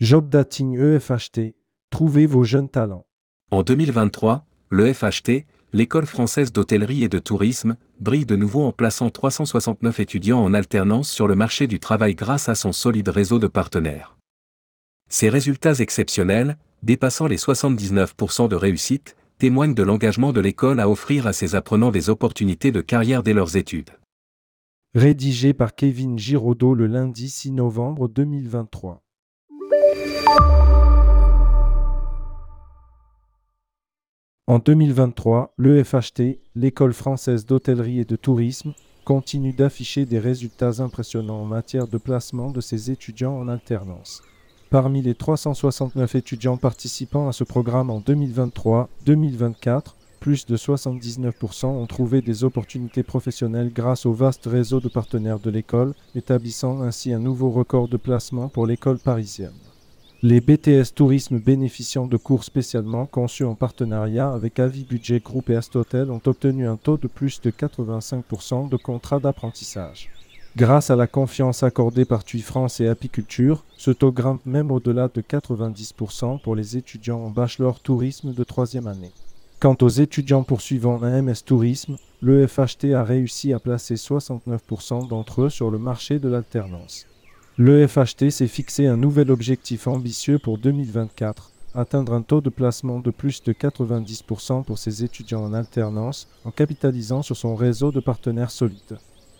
Job Dating EFHT, trouvez vos jeunes talents. En 2023, le FHT, l'école française d'hôtellerie et de tourisme, brille de nouveau en plaçant 369 étudiants en alternance sur le marché du travail grâce à son solide réseau de partenaires. Ces résultats exceptionnels, dépassant les 79% de réussite, témoignent de l'engagement de l'école à offrir à ses apprenants des opportunités de carrière dès leurs études. Rédigé par Kevin Giraudot le lundi 6 novembre 2023. En 2023, l'EFHT, l'École française d'hôtellerie et de tourisme, continue d'afficher des résultats impressionnants en matière de placement de ses étudiants en alternance. Parmi les 369 étudiants participant à ce programme en 2023-2024, plus de 79% ont trouvé des opportunités professionnelles grâce au vaste réseau de partenaires de l'école, établissant ainsi un nouveau record de placement pour l'école parisienne. Les BTS Tourisme bénéficiant de cours spécialement conçus en partenariat avec Avis Budget Group et Astotel ont obtenu un taux de plus de 85% de contrats d'apprentissage. Grâce à la confiance accordée par TUI France et Apiculture, ce taux grimpe même au-delà de 90% pour les étudiants en bachelor tourisme de troisième année. Quant aux étudiants poursuivant un MS Tourisme, le FHT a réussi à placer 69% d'entre eux sur le marché de l'alternance. Le FHT s'est fixé un nouvel objectif ambitieux pour 2024, atteindre un taux de placement de plus de 90% pour ses étudiants en alternance en capitalisant sur son réseau de partenaires solides.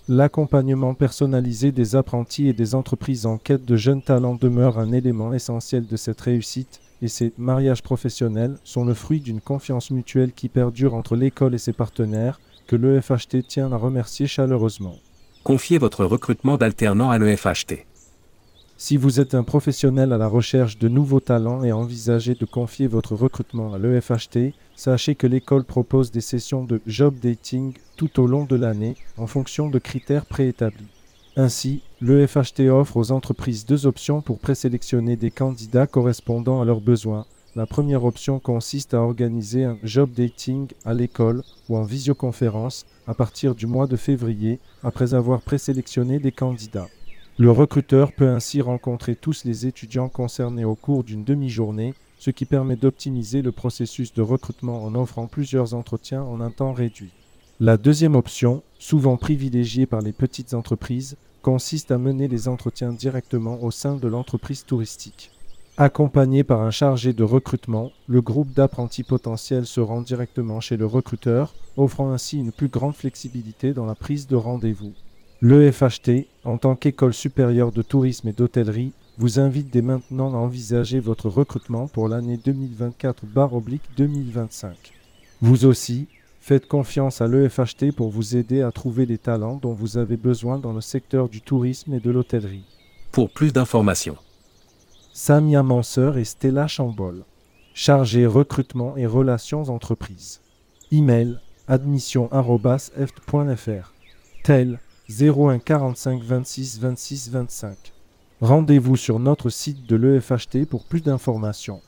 L'accompagnement personnalisé des apprentis et des entreprises en quête de jeunes talents demeure un élément essentiel de cette réussite et ces mariages professionnels sont le fruit d'une confiance mutuelle qui perdure entre l'école et ses partenaires que l'EFHT tient à remercier chaleureusement. Confiez votre recrutement d'alternants à l'EFHT. Si vous êtes un professionnel à la recherche de nouveaux talents et envisagez de confier votre recrutement à l'EFHT, sachez que l'école propose des sessions de job dating tout au long de l'année en fonction de critères préétablis. Ainsi, l'EFHT offre aux entreprises deux options pour présélectionner des candidats correspondant à leurs besoins. La première option consiste à organiser un job dating à l'école ou en visioconférence à partir du mois de février après avoir présélectionné des candidats. Le recruteur peut ainsi rencontrer tous les étudiants concernés au cours d'une demi-journée, ce qui permet d'optimiser le processus de recrutement en offrant plusieurs entretiens en un temps réduit. La deuxième option, souvent privilégiée par les petites entreprises, consiste à mener les entretiens directement au sein de l'entreprise touristique. Accompagné par un chargé de recrutement, le groupe d'apprentis potentiels se rend directement chez le recruteur, offrant ainsi une plus grande flexibilité dans la prise de rendez-vous. L'EFHT, en tant qu'école supérieure de tourisme et d'hôtellerie, vous invite dès maintenant à envisager votre recrutement pour l'année 2024-2025. Vous aussi, faites confiance à l'EFHT pour vous aider à trouver les talents dont vous avez besoin dans le secteur du tourisme et de l'hôtellerie. Pour plus d'informations, Samia Manseur et Stella Chambol, chargée recrutement et relations entreprises. Email admission.eft.fr. Tel 01 45 26 26 25. Rendez-vous sur notre site de l'EFHT pour plus d'informations.